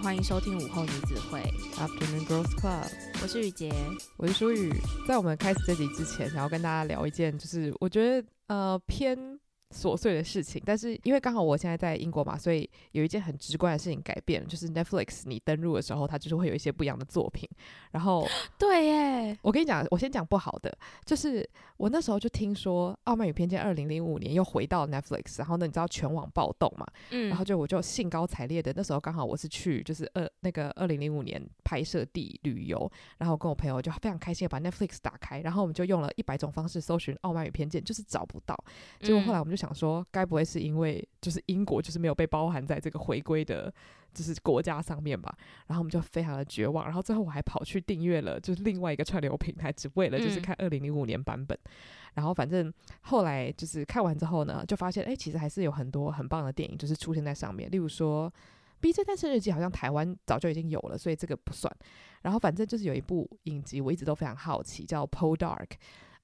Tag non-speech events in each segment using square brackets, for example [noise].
欢迎收听午后女子会 Afternoon Girls Club，我是雨洁，我是舒雨。在我们开始这集之前，想要跟大家聊一件，就是我觉得呃偏。琐碎的事情，但是因为刚好我现在在英国嘛，所以有一件很直观的事情改变，就是 Netflix 你登录的时候，它就是会有一些不一样的作品。然后，[gasps] 对耶，我跟你讲，我先讲不好的，就是我那时候就听说《傲慢与偏见》二零零五年又回到 Netflix，然后呢，你知道全网暴动嘛？嗯，然后就我就兴高采烈的，那时候刚好我是去就是二那个二零零五年拍摄地旅游，然后跟我朋友就非常开心的把 Netflix 打开，然后我们就用了一百种方式搜寻《傲慢与偏见》，就是找不到，结果后来我们就。想说，该不会是因为就是英国就是没有被包含在这个回归的，就是国家上面吧？然后我们就非常的绝望。然后最后我还跑去订阅了，就是另外一个串流平台，只为了就是看二零零五年版本。嗯。然后反正后来就是看完之后呢，就发现哎，其实还是有很多很棒的电影，就是出现在上面。例如说《BJ 单身日记》，好像台湾早就已经有了，所以这个不算。然后反正就是有一部影集，我一直都非常好奇，叫《Poldark》。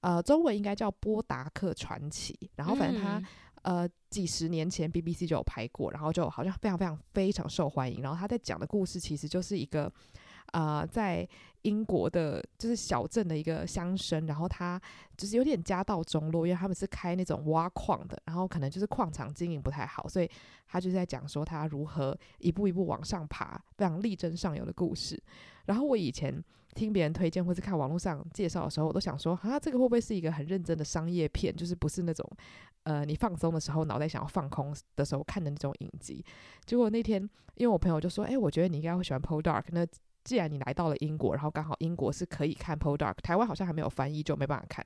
呃，中文应该叫《波达克传奇》，然后反正他、嗯、呃几十年前 BBC 就有拍过，然后就好像非常非常非常受欢迎。然后他在讲的故事其实就是一个呃在英国的，就是小镇的一个乡绅，然后他就是有点家道中落，因为他们是开那种挖矿的，然后可能就是矿场经营不太好，所以他就在讲说他如何一步一步往上爬，非常力争上游的故事。然后我以前。听别人推荐或是看网络上介绍的时候，我都想说，啊，这个会不会是一个很认真的商业片？就是不是那种，呃，你放松的时候，脑袋想要放空的时候看的那种影集。结果那天，因为我朋友就说，哎，我觉得你应该会喜欢《Poldark》。那既然你来到了英国，然后刚好英国是可以看《Poldark》，台湾好像还没有翻译，就没办法看。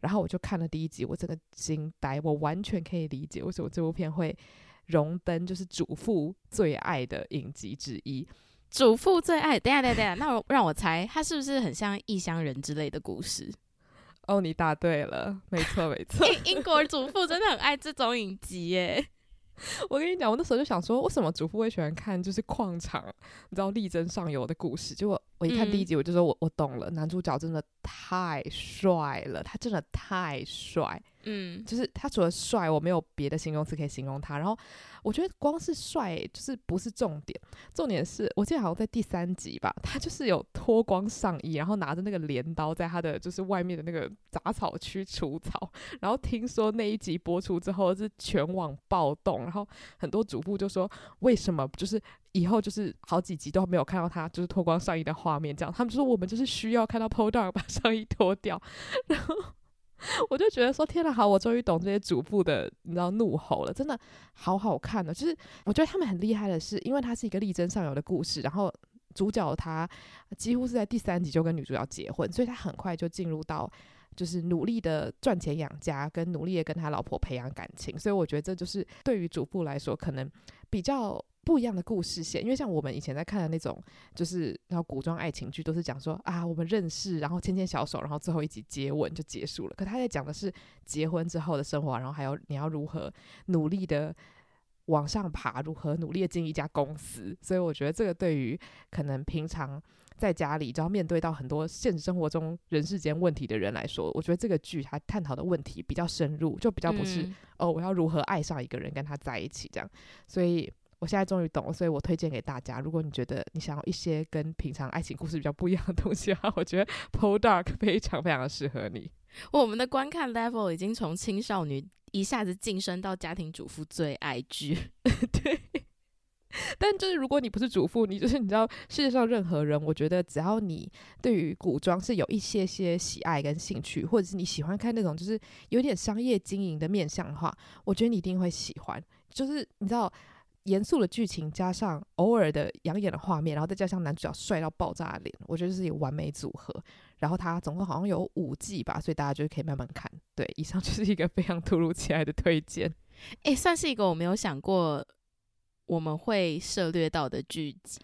然后我就看了第一集，我真的惊呆，我完全可以理解为什么这部片会荣登就是主妇最爱的影集之一。主妇最爱，等下等下等下，那我让我猜，他是不是很像异乡人之类的故事？哦，你答对了，[laughs] 没错没错。英英国主妇真的很爱这种影集耶。[laughs] 我跟你讲，我那时候就想说，为什么主妇会喜欢看就是矿场，你知道力争上游的故事？结果我一看第一集，我就说我我懂了，男主角真的太帅了，他真的太帅。嗯，就是他除了帅，我没有别的形容词可以形容他。然后我觉得光是帅就是不是重点，重点是我记得好像在第三集吧，[laughs] 他就是有脱光上衣，然后拿着那个镰刀在他的就是外面的那个杂草区除草。然后听说那一集播出之后是全网暴动，然后很多主妇就说，为什么就是以后就是好几集都没有看到他就是脱光上衣的画面？这样他们就说我们就是需要看到 p o d u c 把上衣脱掉，然后。我就觉得说天哪，好，我终于懂这些主妇的，你知道怒吼了，真的好好看的。就是我觉得他们很厉害的是，因为它是一个力争上游的故事，然后主角他几乎是在第三集就跟女主角结婚，所以他很快就进入到就是努力的赚钱养家，跟努力的跟他老婆培养感情。所以我觉得这就是对于主妇来说可能比较。不一样的故事线，因为像我们以前在看的那种，就是然后古装爱情剧，都是讲说啊，我们认识，然后牵牵小手，然后最后一集接吻就结束了。可他在讲的是结婚之后的生活，然后还有你要如何努力的往上爬，如何努力的进一家公司。所以我觉得这个对于可能平常在家里，就要面对到很多现实生活中人世间问题的人来说，我觉得这个剧它探讨的问题比较深入，就比较不是、哦，我要如何爱上一个人，跟他在一起这样。所以。我现在终于懂了，所以我推荐给大家。如果你觉得你想要一些跟平常爱情故事比较不一样的东西的话，我觉得《Poldark》非常非常的适合你。我们的观看 level 已经从青少女一下子晋升到家庭主妇最爱剧。[laughs] 对，但就是如果你不是主妇，你就是你知道世界上任何人，我觉得只要你对于古装是有一些些喜爱跟兴趣，或者是你喜欢看那种就是有点商业经营的面向的话，我觉得你一定会喜欢。就是你知道严肃的剧情加上偶尔的养眼的画面，然后再加上男主角帅到爆炸的脸，我觉得是一个完美组合。然后它总共好像有五季吧，所以大家就可以慢慢看。对，以上就是一个非常突如其来的推荐。[laughs] 诶，算是一个我没有想过我们会涉猎到的剧集。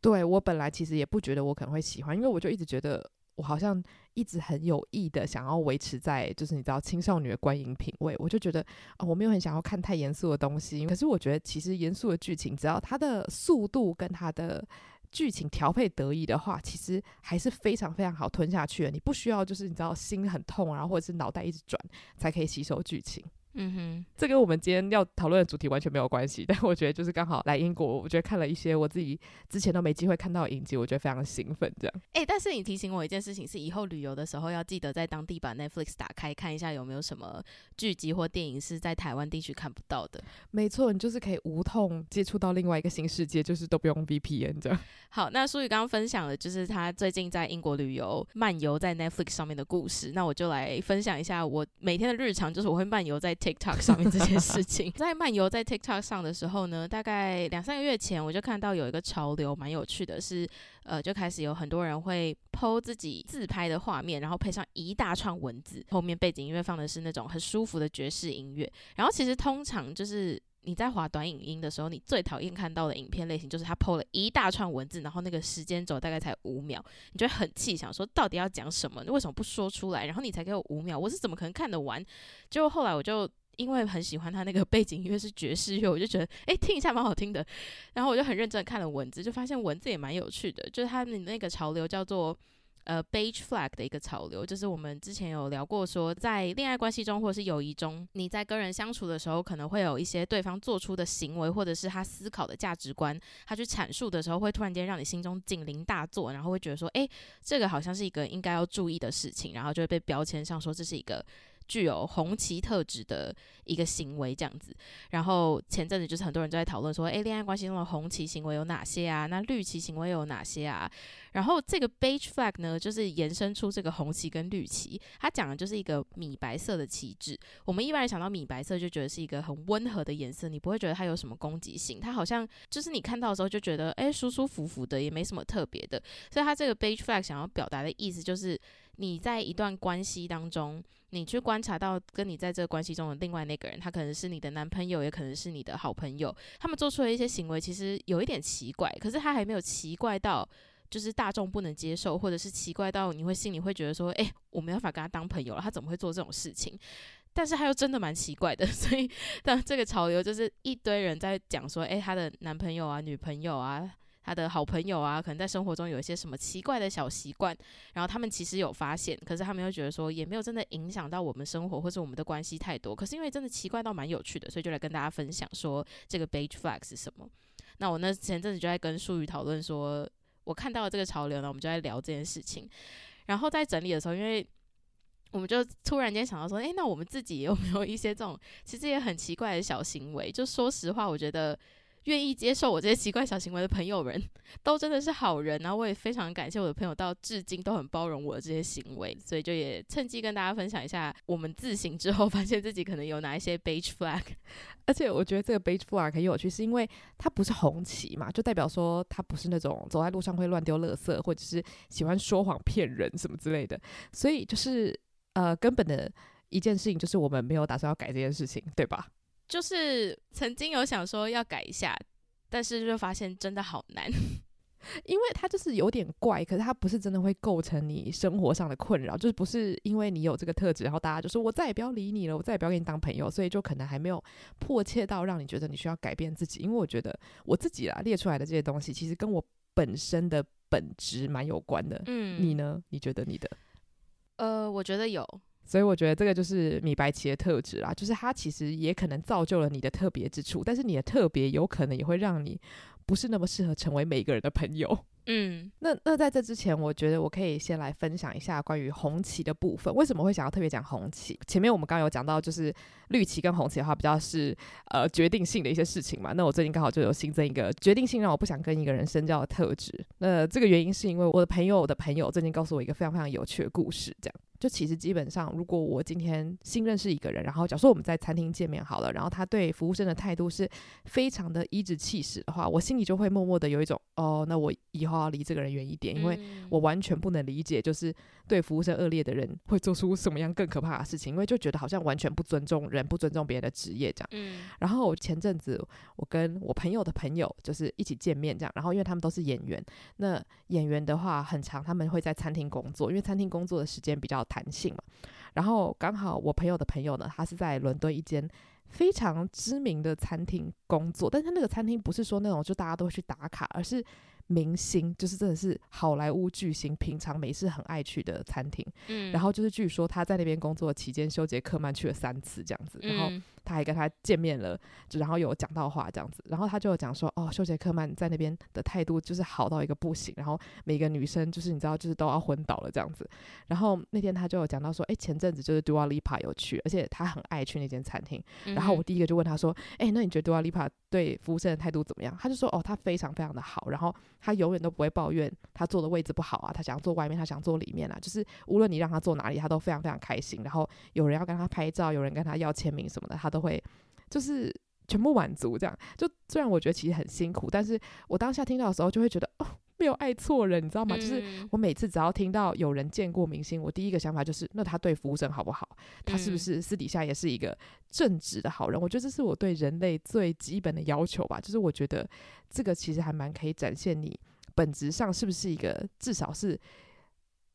对，我本来其实也不觉得我可能会喜欢，因为我就一直觉得我好像一直很有意的想要维持在就是你知道青少女的观影品味，我就觉得啊、我没有很想要看太严肃的东西。可是我觉得其实严肃的剧情，只要它的速度跟它的剧情调配得宜的话，其实还是非常非常好吞下去的。你不需要就是你知道心很痛，然后或者是脑袋一直转才可以吸收剧情。嗯哼，这跟我们今天要讨论的主题完全没有关系，[laughs] 但我觉得就是刚好来英国，我觉得看了一些我自己之前都没机会看到的影集，我觉得非常兴奋。这样，哎、欸，但是你提醒我一件事情，是以后旅游的时候要记得在当地把 Netflix 打开看一下有没有什么剧集或电影是在台湾地区看不到的。没错，你就是可以无痛接触到另外一个新世界，就是都不用 VPN 这样。[laughs] 好，那舒宇刚刚分享的就是他最近在英国旅游漫游在 Netflix 上面的故事，那我就来分享一下我每天的日常，就是我会漫游在 TikTok 上面这件事情。[laughs] 在漫游在 TikTok 上的时候呢，大概两三个月前，我就看到有一个潮流蛮有趣的是，呃就开始有很多人会 PO 自己自拍的画面，然后配上一大串文字，后面背景音乐放的是那种很舒服的爵士音乐，然后其实通常就是。你在滑短影音的时候，你最讨厌看到的影片类型就是他 PO 了一大串文字，然后那个时间轴大概才五秒，你就会很气，想说到底要讲什么？你为什么不说出来？然后你才给我五秒，我是怎么可能看得完？结果后来我就因为很喜欢他那个背景音乐是爵士乐，我就觉得诶，听一下蛮好听的，然后我就很认真看了文字，就发现文字也蛮有趣的，就是他们那个潮流叫做。呃，beige flag 的一个潮流，就是我们之前有聊过，说在恋爱关系中或者是友谊中，你在跟人相处的时候，可能会有一些对方做出的行为，或者是他思考的价值观，他去阐述的时候，会突然间让你心中警铃大作，然后会觉得说，诶，这个好像是一个应该要注意的事情，然后就会被标签上说这是一个。具有红旗特质的一个行为，这样子。然后前阵子就是很多人都在讨论说，诶，恋爱关系中的红旗行为有哪些啊？那绿旗行为有哪些啊？然后这个 beige flag 呢，就是延伸出这个红旗跟绿旗，它讲的就是一个米白色的旗帜。我们一般人想到米白色，就觉得是一个很温和的颜色，你不会觉得它有什么攻击性。它好像就是你看到的时候就觉得，诶，舒舒服服的，也没什么特别的。所以它这个 beige flag 想要表达的意思就是，你在一段关系当中。你去观察到跟你在这个关系中的另外那个人，他可能是你的男朋友，也可能是你的好朋友。他们做出的一些行为其实有一点奇怪，可是他还没有奇怪到就是大众不能接受，或者是奇怪到你会心里会觉得说，诶，我没办法跟他当朋友了，他怎么会做这种事情？但是他又真的蛮奇怪的，[laughs] 所以当这个潮流就是一堆人在讲说，诶，他的男朋友啊，女朋友啊。他的好朋友啊，可能在生活中有一些什么奇怪的小习惯，然后他们其实有发现，可是他们又觉得说也没有真的影响到我们生活或是我们的关系太多。可是因为真的奇怪到蛮有趣的，所以就来跟大家分享说这个 beige flag 是什么。那我那前阵子就在跟书宇讨论说，我看到了这个潮流呢，我们就在聊这件事情。然后在整理的时候，因为我们就突然间想到说，诶，那我们自己有没有一些这种其实也很奇怪的小行为？就说实话，我觉得。愿意接受我这些奇怪小行为的朋友们，[laughs] 都真的是好人。然后我也非常感谢我的朋友，到至今都很包容我的这些行为。所以就也趁机跟大家分享一下，我们自省之后发现自己可能有哪一些 beige flag。[laughs] 而且我觉得这个 beige flag 很有趣，是因为它不是红旗嘛，就代表说它不是那种走在路上会乱丢垃圾，或者是喜欢说谎骗人什么之类的。所以就是呃，根本的一件事情就是我们没有打算要改这件事情，对吧？就是曾经有想说要改一下，但是就发现真的好难，[laughs] 因为它就是有点怪，可是它不是真的会构成你生活上的困扰，就是不是因为你有这个特质，然后大家就说我再也不要理你了，我再也不要跟你当朋友，所以就可能还没有迫切到让你觉得你需要改变自己。因为我觉得我自己啦列出来的这些东西，其实跟我本身的本质蛮有关的。嗯，你呢？你觉得你的？呃，我觉得有。所以我觉得这个就是米白旗的特质啦，就是它其实也可能造就了你的特别之处，但是你的特别有可能也会让你不是那么适合成为每一个人的朋友。[laughs] 嗯，那那在这之前，我觉得我可以先来分享一下关于红旗的部分。为什么会想要特别讲红旗？前面我们刚刚有讲到，就是绿旗跟红旗的话，比较是呃决定性的一些事情嘛。那我最近刚好就有新增一个决定性让我不想跟一个人深交的特质。那这个原因是因为我的朋友的朋友最近告诉我一个非常非常有趣的故事，这样。就其实基本上，如果我今天新认识一个人，然后假如说我们在餐厅见面好了，然后他对服务生的态度是非常的颐指气使的话，我心里就会默默的有一种哦，那我以后要离这个人远一点，因为我完全不能理解，就是对服务生恶劣的人会做出什么样更可怕的事情，因为就觉得好像完全不尊重人，不尊重别人的职业这样。嗯。然后前阵子我跟我朋友的朋友就是一起见面这样，然后因为他们都是演员，那演员的话很长他们会在餐厅工作，因为餐厅工作的时间比较弹性嘛。然后刚好我朋友的朋友呢，他是在伦敦一间非常知名的餐厅工作，但是那个餐厅不是说那种就大家都会去打卡，而是明星，就是真的是好莱坞巨星，平常没事很爱去的餐厅。嗯，然后就是据说他在那边工作期间，休杰克曼去了三次这样子，然后。他还跟他见面了，就然后有讲到话这样子，然后他就讲说，哦，休杰克曼在那边的态度就是好到一个不行，然后每个女生就是你知道就是都要昏倒了这样子，然后那天他就有讲到说，哎，前阵子就是 Dua Lipa 有去，而且他很爱去那间餐厅，然后我第一个就问他说，哎，那你觉得 Dua Lipa 对服务生的态度怎么样？他就说，哦，他非常非常的好，然后他永远都不会抱怨他坐的位置不好啊，他想坐外面，他想坐里面啊，就是无论你让他坐哪里，他都非常非常开心，然后有人要跟他拍照，有人跟他要签名什么的，他都会。就是全部满足这样，就虽然我觉得其实很辛苦，但是我当下听到的时候就会觉得哦，没有爱错人，你知道吗？就是我每次只要听到有人见过明星，我第一个想法就是，那他对服务生好不好？他是不是私底下也是一个正直的好人？我觉得这是我对人类最基本的要求吧。就是我觉得这个其实还蛮可以展现你本质上是不是一个至少是。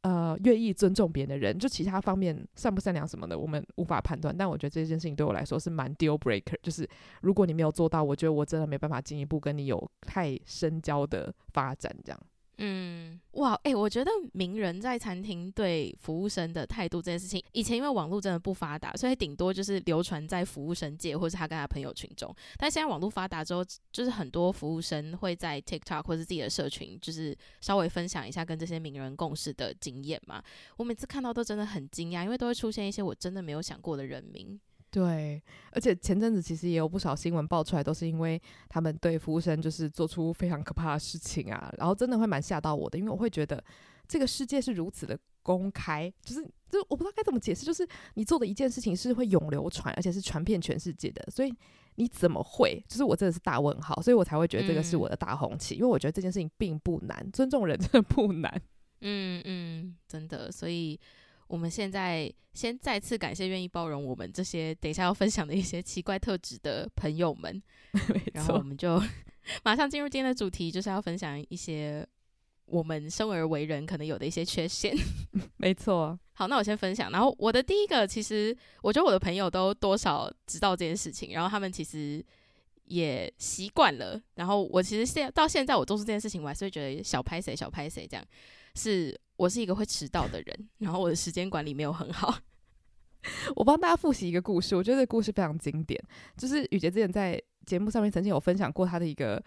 呃，愿意尊重别人的人，就其他方面善不善良什么的，我们无法判断。但我觉得这件事情对我来说是蛮 deal breaker，就是如果你没有做到，我觉得我真的没办法进一步跟你有太深交的发展，这样。嗯，哇，哎、我觉得名人在餐厅对服务生的态度这件事情，以前因为网络真的不发达，所以顶多就是流传在服务生界，或是他跟他朋友群中。但现在网络发达之后，就是很多服务生会在 TikTok 或是自己的社群，就是稍微分享一下跟这些名人共事的经验嘛。我每次看到都真的很惊讶，因为都会出现一些我真的没有想过的人名。对，而且前阵子其实也有不少新闻爆出来，都是因为他们对服务生就是做出非常可怕的事情啊，然后真的会蛮吓到我的，因为我会觉得这个世界是如此的公开，就是就我不知道该怎么解释，就是你做的一件事情是会永流传，而且是传遍全世界的，所以你怎么会？就是我真的是大问号，所以我才会觉得这个是我的大红旗，嗯、因为我觉得这件事情并不难，尊重人真的不难，嗯嗯，真的，所以。我们现在先再次感谢愿意包容我们这些等一下要分享的一些奇怪特质的朋友们，[laughs] 没错。然后我们就马上进入今天的主题，就是要分享一些我们生而为人可能有的一些缺陷。[laughs] 没错。好，那我先分享。然后我的第一个，其实我觉得我的朋友都多少知道这件事情，然后他们其实也习惯了。然后我其实现到现在我做出这件事情，我还是会觉得小拍谁小拍谁这样是。我是一个会迟到的人，然后我的时间管理没有很好。[laughs] 我帮大家复习一个故事，我觉得这个故事非常经典。就是雨杰之前在节目上面曾经有分享过他的一个，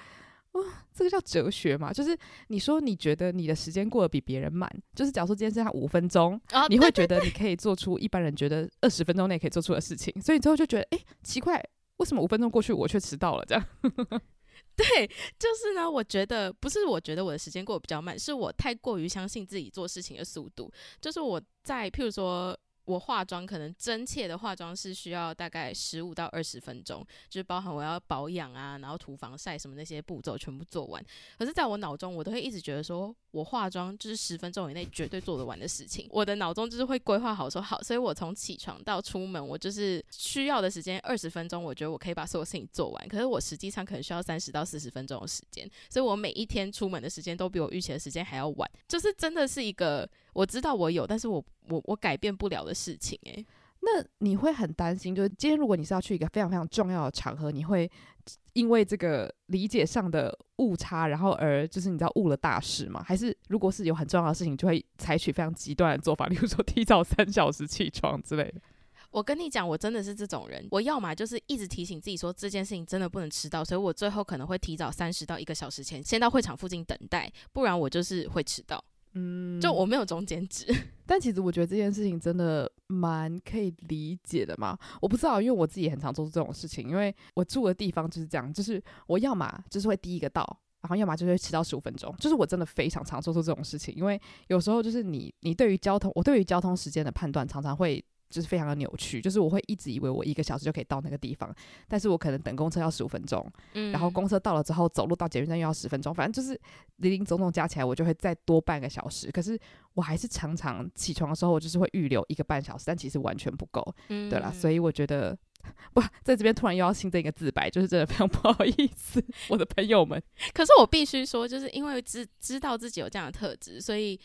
哇，这个叫哲学嘛？就是你说你觉得你的时间过得比别人慢，就是假如说今天剩下五分钟，哦，你会觉得你可以做出一般人觉得二十分钟内可以做出的事情，所以之后就觉得，哎，奇怪，为什么五分钟过去我却迟到了？这样。[laughs] [laughs] 对，就是呢。我觉得不是，我觉得我的时间过得比较慢，是我太过于相信自己做事情的速度。就是我在，譬如说。我化妆可能真切的化妆是需要大概十五到二十分钟，就是包含我要保养啊，然后涂防晒什么那些步骤全部做完。可是在我脑中，我都会一直觉得说，我化妆就是十分钟以内绝对做得完的事情。我的脑中就是会规划好说好，所以我从起床到出门，我就是需要的时间二十分钟，我觉得我可以把所有事情做完。可是我实际上可能需要三十到四十分钟的时间，所以我每一天出门的时间都比我预期的时间还要晚，就是真的是一个。我知道我有，但是我我我改变不了的事情诶、欸，那你会很担心，就是今天如果你是要去一个非常非常重要的场合，你会因为这个理解上的误差，然后而就是你知道误了大事吗？还是如果是有很重要的事情，就会采取非常极端的做法，例如说提早三小时起床之类的？我跟你讲，我真的是这种人。我要么就是一直提醒自己说这件事情真的不能迟到，所以我最后可能会提早三十到一个小时前先到会场附近等待，不然我就是会迟到。嗯，就我没有中间值。[laughs] 但其实我觉得这件事情真的蛮可以理解的嘛。我不知道，因为我自己也很常做出这种事情，因为我住的地方就是这样，就是我要么就是会第一个到。然后要么就会迟到十五分钟，就是我真的非常常做出这种事情，因为有时候就是你你对于交通，我对于交通时间的判断常常会就是非常的扭曲，就是我会一直以为我一个小时就可以到那个地方，但是我可能等公车要十五分钟，嗯，然后公车到了之后走路到捷运站又要十分钟，反正就是零零总总加起来我就会再多半个小时，可是我还是常常起床的时候我就是会预留一个半小时，但其实完全不够，嗯，对啦，所以我觉得。[laughs] 不，在这边突然又要新增一个自白，就是真的非常不好意思，[laughs] 我的朋友们。可是我必须说，就是因为知知道自己有这样的特质，所以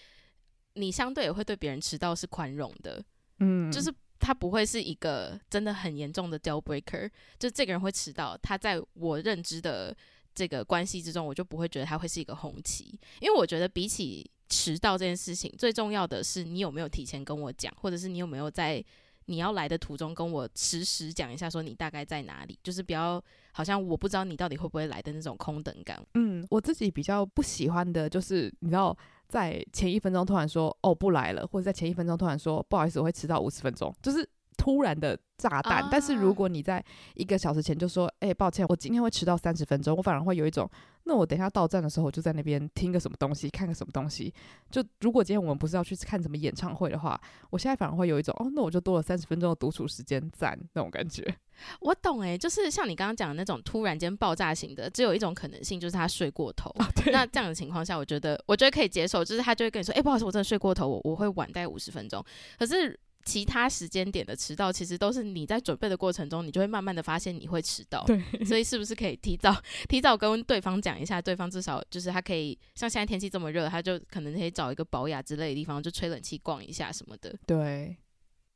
你相对也会对别人迟到是宽容的。嗯，就是他不会是一个真的很严重的 deal breaker，就这个人会迟到，他在我认知的这个关系之中，我就不会觉得他会是一个红旗，因为我觉得比起迟到这件事情，最重要的是你有没有提前跟我讲，或者是你有没有在。你要来的途中，跟我实时讲一下，说你大概在哪里，就是比较好像我不知道你到底会不会来的那种空等感。嗯，我自己比较不喜欢的就是，你知道，在前一分钟突然说哦不来了，或者在前一分钟突然说不好意思，我会迟到五十分钟，就是突然的炸弹。啊、但是如果你在一个小时前就说，哎、欸，抱歉，我今天会迟到三十分钟，我反而会有一种。那我等一下到站的时候，我就在那边听个什么东西，看个什么东西。就如果今天我们不是要去看什么演唱会的话，我现在反而会有一种哦，那我就多了三十分钟的独处时间，赞那种感觉。[laughs] 我懂诶，就是像你刚刚讲的那种突然间爆炸型的，只有一种可能性，就是他睡过头。啊、那这样的情况下，我觉得我觉得可以接受，就是他就会跟你说，哎、欸，不好意思，我真的睡过头，我我会晚大概五十分钟。可是。其他时间点的迟到，其实都是你在准备的过程中，你就会慢慢的发现你会迟到。对，所以是不是可以提早 [laughs] 提早跟对方讲一下？对方至少就是他可以像现在天气这么热，他就可能可以找一个保雅之类的地方，就吹冷气逛一下什么的。对，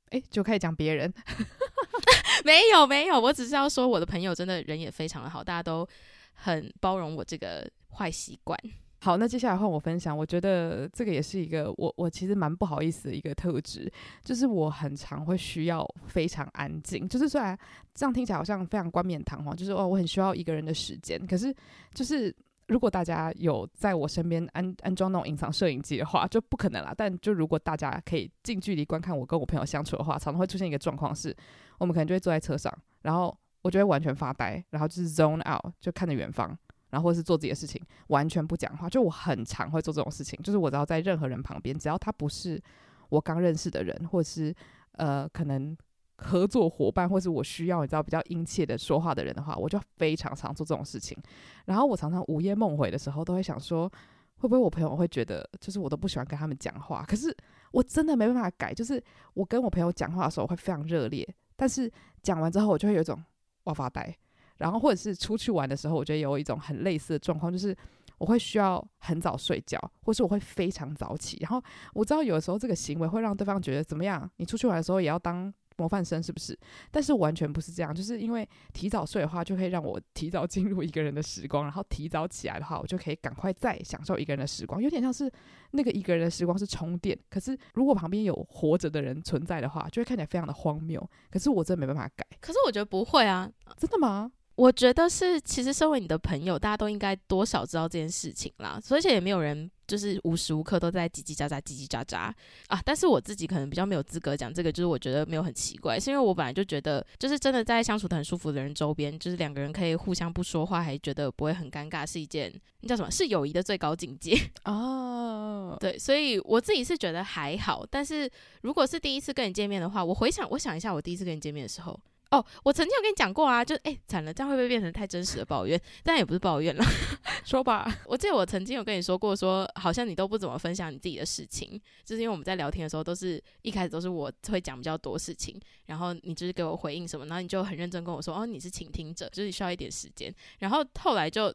哎、欸，就开始讲别人。[laughs] 没有没有，我只是要说我的朋友真的人也非常的好，大家都很包容我这个坏习惯。好，那接下来换我分享。我觉得这个也是一个我我其实蛮不好意思的一个特质，就是我很常会需要非常安静。就是虽然这样听起来好像非常冠冕堂皇，就是哦，我很需要一个人的时间。可是就是如果大家有在我身边安安装那种隐藏摄影机的话，就不可能啦。但就如果大家可以近距离观看我跟我朋友相处的话，常常会出现一个状况是，我们可能就会坐在车上，然后我就会完全发呆，然后就是 zone out，就看着远方。然后或是做自己的事情，完全不讲话。就我很常会做这种事情，就是我只要在任何人旁边，只要他不是我刚认识的人，或是呃可能合作伙伴，或是我需要你知道比较殷切的说话的人的话，我就非常常做这种事情。然后我常常午夜梦回的时候，都会想说，会不会我朋友会觉得，就是我都不喜欢跟他们讲话。可是我真的没办法改，就是我跟我朋友讲话的时候会非常热烈，但是讲完之后，我就会有一种哇发呆。然后或者是出去玩的时候，我觉得有一种很类似的状况，就是我会需要很早睡觉，或是我会非常早起。然后我知道有的时候这个行为会让对方觉得怎么样？你出去玩的时候也要当模范生是不是？但是完全不是这样，就是因为提早睡的话，就可以让我提早进入一个人的时光，然后提早起来的话，我就可以赶快再享受一个人的时光。有点像是那个一个人的时光是充电，可是如果旁边有活着的人存在的话，就会看起来非常的荒谬。可是我真的没办法改。可是我觉得不会啊，真的吗？我觉得是，其实身为你的朋友，大家都应该多少知道这件事情啦。所以，而且也没有人就是无时无刻都在叽叽喳喳、叽叽喳喳啊。但是我自己可能比较没有资格讲这个，就是我觉得没有很奇怪，是因为我本来就觉得，就是真的在相处得很舒服的人周边，就是两个人可以互相不说话，还觉得不会很尴尬，是一件那叫什么？是友谊的最高境界 [laughs] 哦。Oh. 对，所以我自己是觉得还好。但是如果是第一次跟你见面的话，我回想，我想一下，我第一次跟你见面的时候。哦，我曾经有跟你讲过啊，就哎，惨了，这样会不会变成太真实的抱怨？[laughs] 但也不是抱怨了，[laughs] 说吧。我记得我曾经有跟你说过说，说好像你都不怎么分享你自己的事情，就是因为我们在聊天的时候，都是一开始都是我会讲比较多事情，然后你就是给我回应什么，然后你就很认真跟我说，哦，你是倾听者，就是需要一点时间，然后后来就。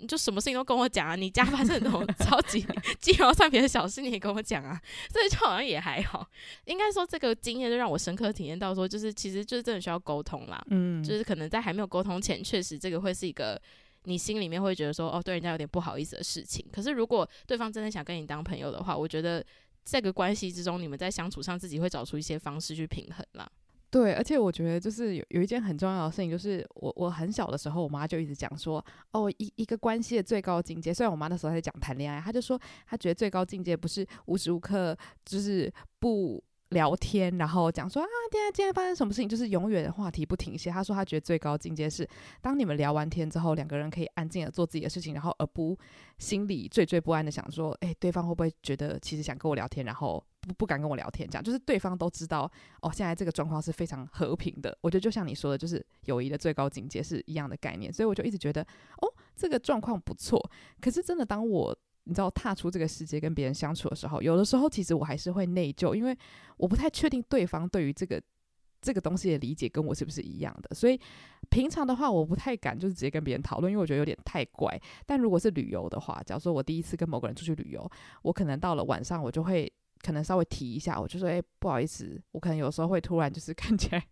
你就什么事情都跟我讲啊！你家发生那种 [laughs] 超级鸡毛蒜皮的小事，你也跟我讲啊，所以就好像也还好。应该说这个经验就让我深刻体验到，说就是其实就是真的需要沟通啦。嗯，就是可能在还没有沟通前，确实这个会是一个你心里面会觉得说哦，对人家有点不好意思的事情。可是如果对方真的想跟你当朋友的话，我觉得这个关系之中，你们在相处上自己会找出一些方式去平衡啦。对，而且我觉得就是有有一件很重要的事情，就是我我很小的时候，我妈就一直讲说，哦，一一个关系的最高境界，虽然我妈那时候在讲谈恋爱，她就说她觉得最高境界不是无时无刻就是不。聊天，然后讲说啊，今天今天发生什么事情，就是永远话题不停歇。她说她觉得最高境界是，当你们聊完天之后，两个人可以安静的做自己的事情，然后而不心里惴惴不安的想说，诶，对方会不会觉得其实想跟我聊天，然后不不敢跟我聊天，这样就是对方都知道哦，现在这个状况是非常和平的。我觉得就像你说的，就是友谊的最高境界是一样的概念，所以我就一直觉得哦，这个状况不错。可是真的当我你知道踏出这个世界跟别人相处的时候，有的时候其实我还是会内疚，因为我不太确定对方对于这个这个东西的理解跟我是不是一样的。所以平常的话，我不太敢就是直接跟别人讨论，因为我觉得有点太怪。但如果是旅游的话，假如说我第一次跟某个人出去旅游，我可能到了晚上，我就会可能稍微提一下，我就说：“诶，不好意思，我可能有时候会突然就是 [laughs] 看起来。”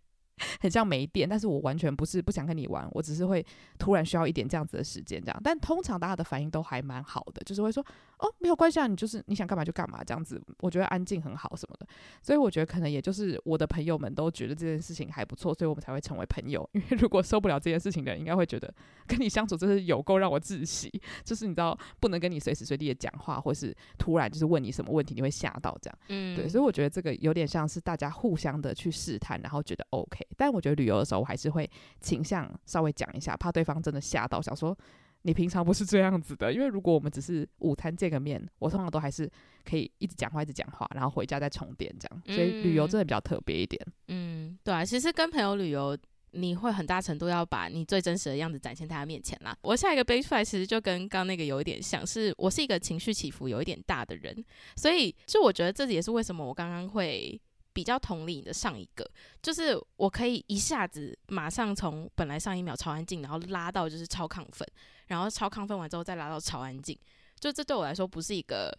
很像没电，但是我完全不是不想跟你玩，我只是会突然需要一点这样子的时间，这样。但通常大家的反应都还蛮好的，就是会说哦，没有关系啊，你就是你想干嘛就干嘛这样子。我觉得安静很好什么的，所以我觉得可能也就是我的朋友们都觉得这件事情还不错，所以我们才会成为朋友。[laughs] 因为如果受不了这件事情的人，应该会觉得跟你相处真是有够让我窒息，就是你知道不能跟你随时随地的讲话，或是突然就是问你什么问题，你会吓到这样。嗯，对，所以我觉得这个有点像是大家互相的去试探，然后觉得 OK。但我觉得旅游的时候，我还是会倾向稍微讲一下，怕对方真的吓到，想说你平常不是这样子的。因为如果我们只是午餐见个面，我通常都还是可以一直讲话，一直讲话，然后回家再充电这样。所以旅游真的比较特别一点。嗯，对啊，其实跟朋友旅游，你会很大程度要把你最真实的样子展现在他面前啦。我下一个背出来，其实就跟刚那个有一点像是，我是一个情绪起伏有一点大的人，所以就我觉得这也是为什么我刚刚会。比较同理你的上一个，就是我可以一下子马上从本来上一秒超安静，然后拉到就是超亢奋，然后超亢奋完之后再拉到超安静，就这对我来说不是一个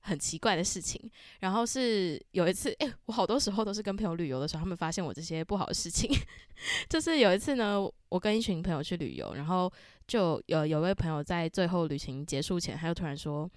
很奇怪的事情。然后是有一次，诶、我好多时候都是跟朋友旅游的时候，他们发现我这些不好的事情。[laughs] 就是有一次呢，我跟一群朋友去旅游，然后就有有位朋友在最后旅行结束前，他就突然说。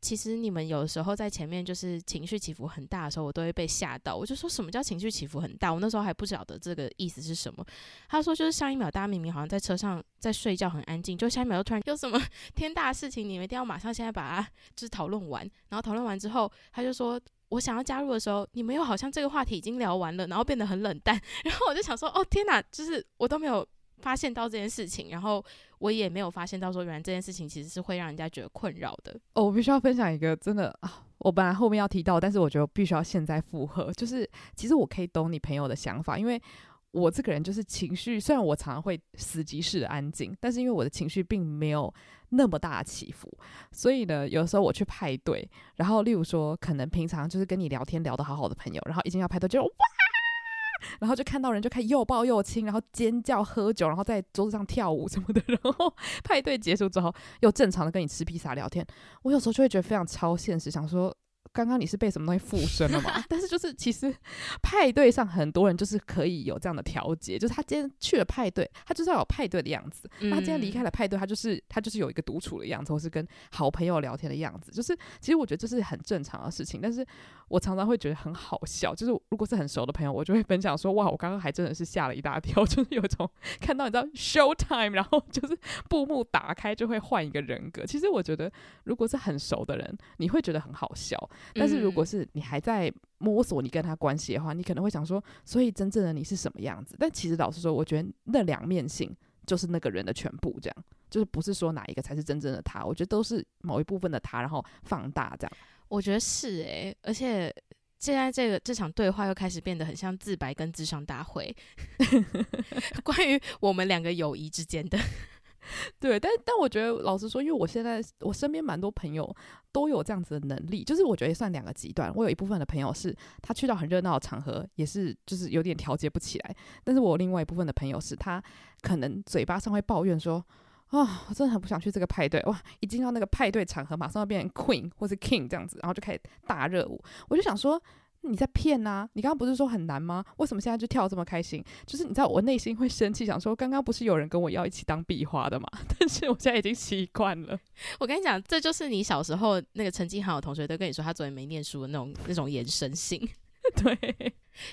其实你们有时候在前面就是情绪起伏很大的时候，我都会被吓到。我就说什么叫情绪起伏很大？我那时候还不晓得这个意思是什么。他说就是上一秒大家明明好像在车上在睡觉很安静，就下一秒又突然有什么 [laughs] 天大的事情，你们一定要马上现在把它就是讨论完。然后讨论完之后，他就说我想要加入的时候，你们又好像这个话题已经聊完了，然后变得很冷淡。[laughs] 然后我就想说哦天哪，就是我都没有发现到这件事情，然后。我也没有发现到说，原来这件事情其实是会让人家觉得困扰的。哦，我必须要分享一个真的啊，我本来后面要提到，但是我觉得必须要现在附和。就是其实我可以懂你朋友的想法，因为我这个人就是情绪，虽然我常常会死机式的安静，但是因为我的情绪并没有那么大的起伏，所以呢，有时候我去派对，然后例如说，可能平常就是跟你聊天聊得好好的朋友，然后一进要派对就哇。然后就看到人就开始又抱又亲，然后尖叫、喝酒，然后在桌子上跳舞什么的。[laughs] 然后派对结束之后，又正常的跟你吃披萨聊天。我有时候就会觉得非常超现实，想说。刚刚你是被什么东西附身了吗？[laughs] 但是就是其实派对上很多人就是可以有这样的调节，就是他今天去了派对，他就是要有派对的样子；那他今天离开了派对，他就是他就是有一个独处的样子，或是跟好朋友聊天的样子。就是其实我觉得这是很正常的事情，但是我常常会觉得很好笑。就是如果是很熟的朋友，我就会分享说：哇，我刚刚还真的是吓了一大跳，[laughs] 就是有一种看到你知道 show time，然后就是布幕打开就会换一个人格。其实我觉得如果是很熟的人，你会觉得很好笑。但是如果是你还在摸索你跟他关系的话，你可能会想说，所以真正的你是什么样子？但其实老实说，我觉得那两面性就是那个人的全部，这样就是不是说哪一个才是真正的他。我觉得都是某一部分的他，然后放大这样。我觉得是诶、欸，而且现在这个这场对话又开始变得很像自白跟智商大会，[laughs] 关于我们两个友谊之间的。[laughs] 对，但但我觉得老实说，因为我现在我身边蛮多朋友都有这样子的能力，就是我觉得算两个极端。我有一部分的朋友是他去到很热闹的场合，也是就是有点调节不起来；但是我另外一部分的朋友是他可能嘴巴上会抱怨说：“啊、哦，我真的很不想去这个派对，哇，一进到那个派对场合，马上要变成 queen 或是 king 这样子，然后就开始大热舞。”我就想说。你在骗呐、啊？你刚刚不是说很难吗？为什么现在就跳这么开心？就是你知道我内心会生气，想说刚刚不是有人跟我要一起当壁花的嘛？[laughs] 但是我现在已经习惯了。[laughs] 我跟你讲，这就是你小时候那个成绩好的同学都跟你说他昨天没念书的那种那种延伸性。[laughs] 对，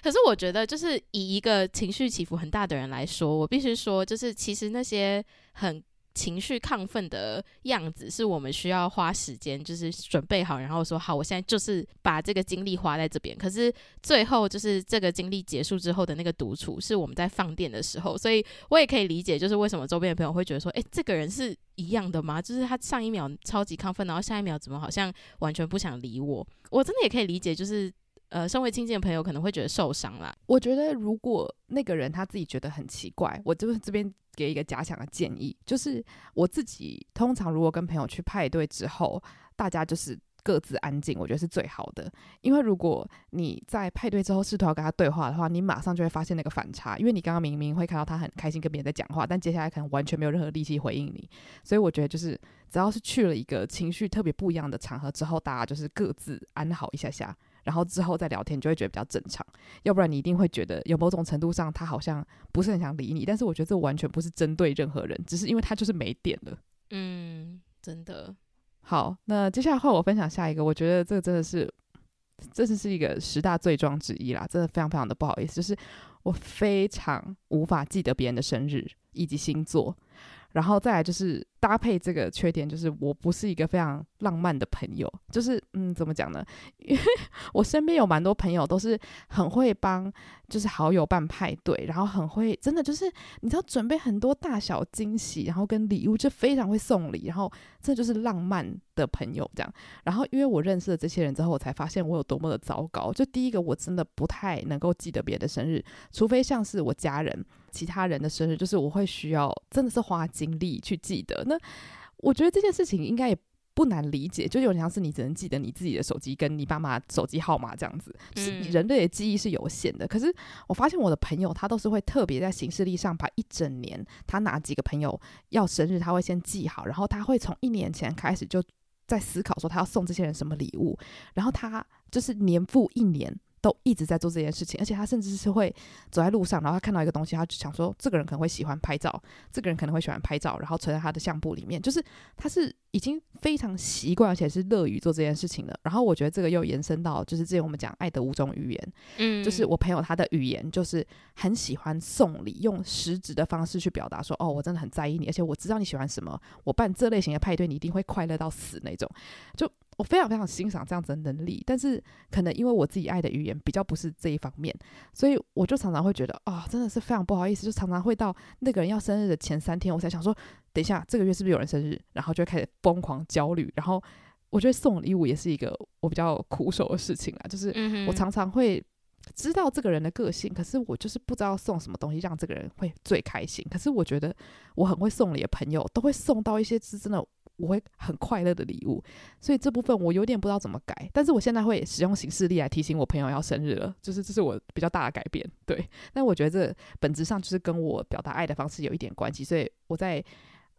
可是我觉得，就是以一个情绪起伏很大的人来说，我必须说，就是其实那些很情绪亢奋的样子，是我们需要花时间，就是准备好，然后说好，我现在就是把这个精力花在这边。可是最后，就是这个精力结束之后的那个独处，是我们在放电的时候。所以我也可以理解，就是为什么周边的朋友会觉得说，诶，这个人是一样的吗？就是他上一秒超级亢奋，然后下一秒怎么好像完全不想理我？我真的也可以理解，就是。呃，身为亲近的朋友可能会觉得受伤啦。我觉得如果那个人他自己觉得很奇怪，我就是这边给一个假想的建议，就是我自己通常如果跟朋友去派对之后，大家就是各自安静，我觉得是最好的。因为如果你在派对之后试图要跟他对话的话，你马上就会发现那个反差，因为你刚刚明明会看到他很开心跟别人在讲话，但接下来可能完全没有任何力气回应你。所以我觉得就是只要是去了一个情绪特别不一样的场合之后，大家就是各自安好一下下。然后之后再聊天，就会觉得比较正常。要不然你一定会觉得有某种程度上他好像不是很想理你。但是我觉得这完全不是针对任何人，只是因为他就是没电了。嗯，真的。好，那接下来换我分享下一个。我觉得这个真的是，这是是一个十大罪状之一啦，真的非常非常的不好意思。就是我非常无法记得别人的生日以及星座。然后再来就是搭配这个缺点，就是我不是一个非常浪漫的朋友。就是嗯，怎么讲呢？因为 [laughs] 我身边有蛮多朋友都是很会帮，就是好友办派对，然后很会，真的就是你知道准备很多大小惊喜，然后跟礼物，就非常会送礼，然后这就是浪漫的朋友这样。然后因为我认识了这些人之后，我才发现我有多么的糟糕。就第一个，我真的不太能够记得别的生日，除非像是我家人。其他人的生日，就是我会需要真的是花精力去记得。那我觉得这件事情应该也不难理解，就有点像是你只能记得你自己的手机跟你爸妈手机号码这样子。是人类的记忆是有限的。可是我发现我的朋友他都是会特别在行事历上把一整年他哪几个朋友要生日，他会先记好，然后他会从一年前开始就在思考说他要送这些人什么礼物，然后他就是年复一年。都一直在做这件事情，而且他甚至是会走在路上，然后他看到一个东西，他就想说，这个人可能会喜欢拍照，这个人可能会喜欢拍照，然后存在他的相簿里面。就是他是已经非常习惯，而且是乐于做这件事情了。然后我觉得这个又延伸到，就是之前我们讲爱的五种语言，嗯，就是我朋友他的语言就是很喜欢送礼，用实质的方式去表达说，哦，我真的很在意你，而且我知道你喜欢什么，我办这类型的派对，你一定会快乐到死那种，就。我非常非常欣赏这样子的能力，但是可能因为我自己爱的语言比较不是这一方面，所以我就常常会觉得啊、哦，真的是非常不好意思，就常常会到那个人要生日的前三天，我才想说，等一下这个月是不是有人生日，然后就开始疯狂焦虑，然后我觉得送礼物也是一个我比较苦手的事情啊，就是我常常会知道这个人的个性，可是我就是不知道送什么东西让这个人会最开心，可是我觉得我很会送礼的朋友都会送到一些是真的。我会很快乐的礼物，所以这部分我有点不知道怎么改。但是我现在会使用形式力来提醒我朋友要生日了，就是这是我比较大的改变。对，但我觉得这本质上就是跟我表达爱的方式有一点关系，所以我在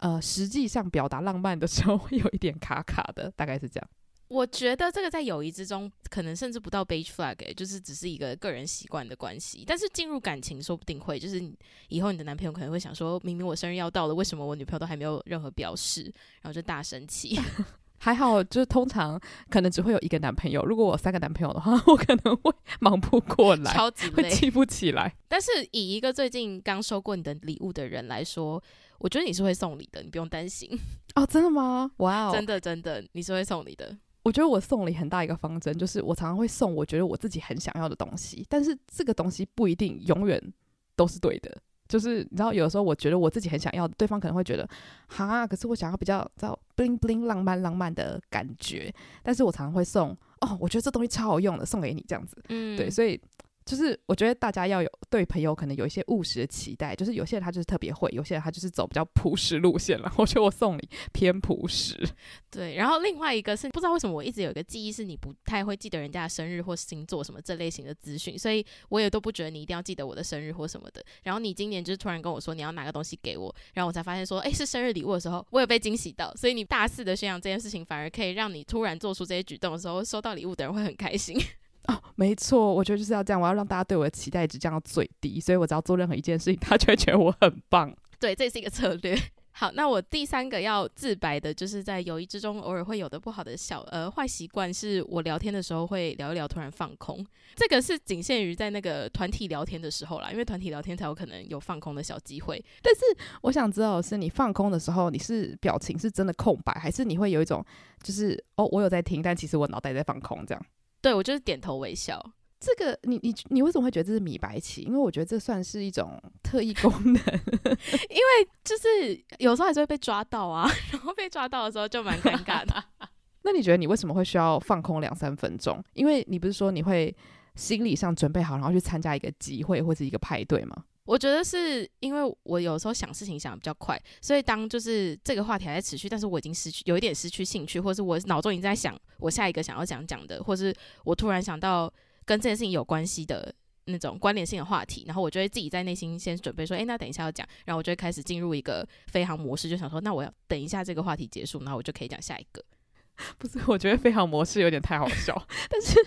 呃实际上表达浪漫的时候会有一点卡卡的，大概是这样。我觉得这个在友谊之中，可能甚至不到 beige flag，欸，就是只是一个个人习惯的关系。但是进入感情，说不定会，就是以后你的男朋友可能会想说，明明我生日要到了，为什么我女朋友都还没有任何表示，然后就大生气。[laughs] 还好，就是通常可能只会有一个男朋友。如果我三个男朋友的话，[laughs] 我可能会 [laughs] 忙不过来，超级累，会记不起来。但是以一个最近刚收过你的礼物的人来说，我觉得你是会送礼的，你不用担心。[laughs] 哦，真的吗？哇哦，真的真的，你是会送礼的。我觉得我送礼很大一个方针，就是我常常会送我觉得我自己很想要的东西，但是这个东西不一定永远都是对的。就是你知道，有的时候我觉得我自己很想要，对方可能会觉得哈，可是我想要比较知道 bling bling 浪漫浪漫的感觉，但是我常常会送哦，我觉得这东西超好用的，送给你这样子。嗯，对，所以。就是我觉得大家要有对朋友可能有一些务实的期待，就是有些人他就是特别会，有些人他就是走比较朴实路线了。[laughs] 我觉得我送礼偏朴实。对，然后另外一个是不知道为什么我一直有一个记忆是你不太会记得人家的生日或星座什么这类型的资讯，所以我也都不觉得你一定要记得我的生日或什么的。然后你今年就是突然跟我说你要拿个东西给我，然后我才发现说，哎，是生日礼物的时候，我有被惊喜到。所以你大肆的宣扬这件事情，反而可以让你突然做出这些举动的时候，收到礼物的人会很开心。哦，没错，我觉得就是要这样，我要让大家对我的期待值降到最低，所以我只要做任何一件事情，他就会觉得我很棒。对，这是一个策略。[laughs] 好，那我第三个要自白的，就是在友谊之中偶尔会有的不好的小呃坏习惯，是我聊天的时候会聊一聊突然放空。这个是仅限于在那个团体聊天的时候啦，因为团体聊天才有可能有放空的小机会。但是我想知道的是，你放空的时候，你是表情是真的空白，还是你会有一种就是哦，我有在听，但其实我脑袋在放空这样？对，我就是点头微笑。这个你你你为什么会觉得这是米白棋？因为我觉得这算是一种特异功能，[laughs] 因为就是有时候还是会被抓到啊，[laughs] 然后被抓到的时候就蛮尴尬的。[laughs] 那你觉得你为什么会需要放空两三分钟？因为你不是说你会心理上准备好，然后去参加一个集会或者一个派对吗？我觉得是因为我有时候想事情想的比较快，所以当就是这个话题还在持续，但是我已经失去有一点失去兴趣，或是我脑中已经在想我下一个想要讲讲的，或是我突然想到。跟这件事情有关系的那种关联性的话题，然后我就会自己在内心先准备说，诶，那等一下要讲，然后我就会开始进入一个飞航模式，就想说，那我要等一下这个话题结束，然后我就可以讲下一个。[laughs] 不是，我觉得飞航模式有点太好笑，但 [laughs] 是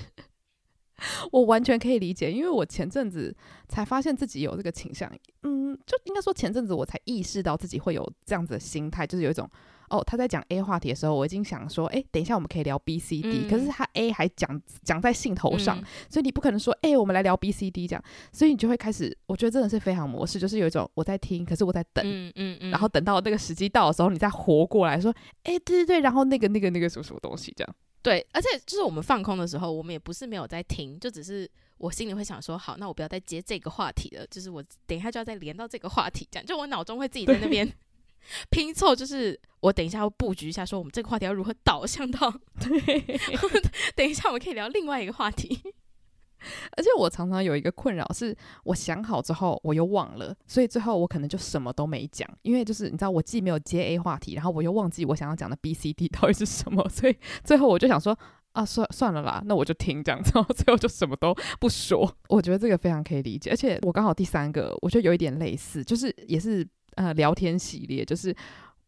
我完全可以理解，因为我前阵子才发现自己有这个倾向，嗯，就应该说前阵子我才意识到自己会有这样子的心态，就是有一种。哦，他在讲 A 话题的时候，我已经想说，哎，等一下我们可以聊 B、C、D，可是他 A 还讲讲在兴头上，嗯、所以你不可能说，哎，我们来聊 B、C、D 这样，所以你就会开始，我觉得真的是非常模式，就是有一种我在听，可是我在等，嗯嗯嗯、然后等到那个时机到的时候，你再活过来说，哎，对对对，然后那个那个那个什么什么东西这样，对，而且就是我们放空的时候，我们也不是没有在听，就只是我心里会想说，好，那我不要再接这个话题了，就是我等一下就要再连到这个话题，这样，就我脑中会自己在那边。[laughs] 拼凑就是我等一下要布局一下，说我们这个话题要如何导向到对，[laughs] 等一下我们可以聊另外一个话题。而且我常常有一个困扰，是我想好之后我又忘了，所以最后我可能就什么都没讲，因为就是你知道我既没有接 A 话题，然后我又忘记我想要讲的 B、C、D 到底是什么，所以最后我就想说啊，算算了啦，那我就听这样子，然 [laughs] 后最后就什么都不说。我觉得这个非常可以理解，而且我刚好第三个，我觉得有一点类似，就是也是。呃，聊天系列就是，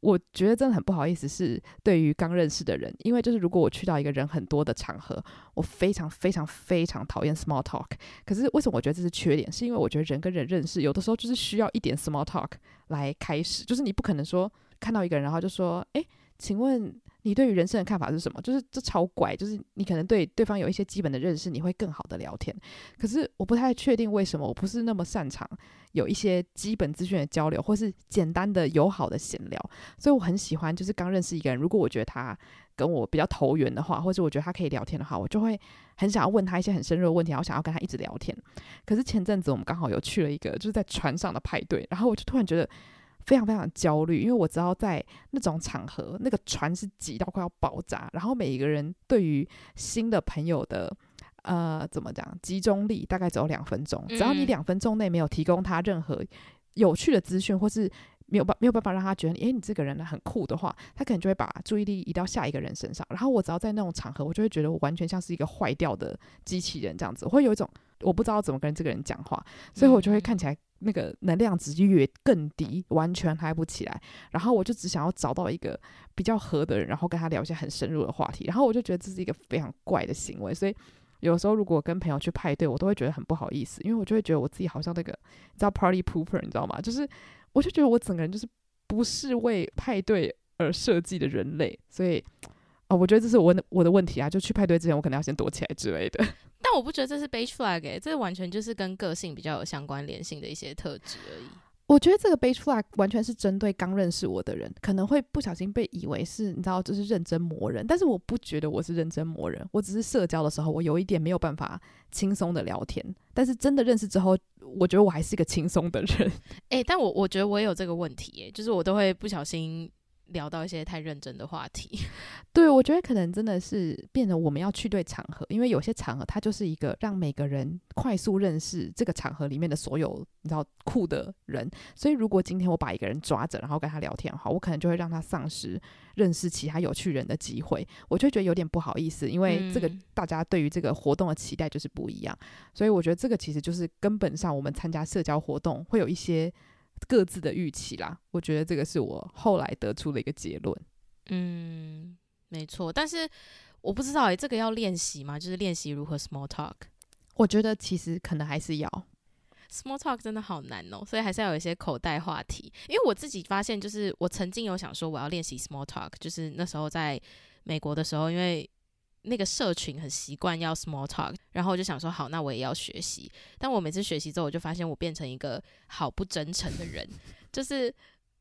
我觉得真的很不好意思，是对于刚认识的人，因为就是如果我去到一个人很多的场合，我非常非常非常讨厌 small talk。可是为什么我觉得这是缺点？是因为我觉得人跟人认识，有的时候就是需要一点 small talk 来开始，就是你不可能说看到一个人，然后就说，诶，请问。你对于人生的看法是什么？就是这超怪，就是你可能对对方有一些基本的认识，你会更好的聊天。可是我不太确定为什么，我不是那么擅长有一些基本资讯的交流，或是简单的友好的闲聊。所以我很喜欢，就是刚认识一个人，如果我觉得他跟我比较投缘的话，或者我觉得他可以聊天的话，我就会很想要问他一些很深入的问题，然后想要跟他一直聊天。可是前阵子我们刚好有去了一个就是在船上的派对，然后我就突然觉得。非常非常焦虑，因为我知道在那种场合，那个船是挤到快要爆炸，然后每一个人对于新的朋友的呃怎么讲集中力大概只有两分钟，只要你两分钟内没有提供他任何有趣的资讯，或是没有办没有办法让他觉得，诶，你这个人很酷的话，他可能就会把注意力移到下一个人身上。然后我只要在那种场合，我就会觉得我完全像是一个坏掉的机器人这样子，我会有一种我不知道怎么跟这个人讲话，所以我就会看起来。那个能量值越更低，完全嗨不起来。然后我就只想要找到一个比较合的人，然后跟他聊一些很深入的话题。然后我就觉得这是一个非常怪的行为。所以有时候如果跟朋友去派对，我都会觉得很不好意思，因为我就会觉得我自己好像那个你知道 party pooper，你知道吗？就是我就觉得我整个人就是不是为派对而设计的人类。所以啊、哦，我觉得这是我我的问题啊。就去派对之前，我可能要先躲起来之类的。[laughs] 但我不觉得这是 beige flag，欸，这完全就是跟个性比较有相关联性的一些特质而已。我觉得这个 beige flag 完全是针对刚认识我的人，可能会不小心被以为是，你知道，就是认真磨人。但是我不觉得我是认真磨人，我只是社交的时候，我有一点没有办法轻松的聊天。但是真的认识之后，我觉得我还是一个轻松的人。诶、欸，但我我觉得我也有这个问题，欸，就是我都会不小心。聊到一些太认真的话题，[laughs] 对，我觉得可能真的是变得我们要去对场合，因为有些场合它就是一个让每个人快速认识这个场合里面的所有你知道酷的人，所以如果今天我把一个人抓着，然后跟他聊天好，我可能就会让他丧失认识其他有趣人的机会，我就觉得有点不好意思，因为这个大家对于这个活动的期待就是不一样，所以我觉得这个其实就是根本上我们参加社交活动会有一些。各自的预期啦，我觉得这个是我后来得出的一个结论。嗯，没错，但是我不知道诶、欸，这个要练习吗？就是练习如何 small talk。我觉得其实可能还是要。small talk 真的好难哦，所以还是要有一些口袋话题。因为我自己发现，就是我曾经有想说我要练习 small talk，就是那时候在美国的时候，因为那个社群很习惯要 small talk，然后我就想说好，那我也要学习。但我每次学习之后，我就发现我变成一个好不真诚的人，就是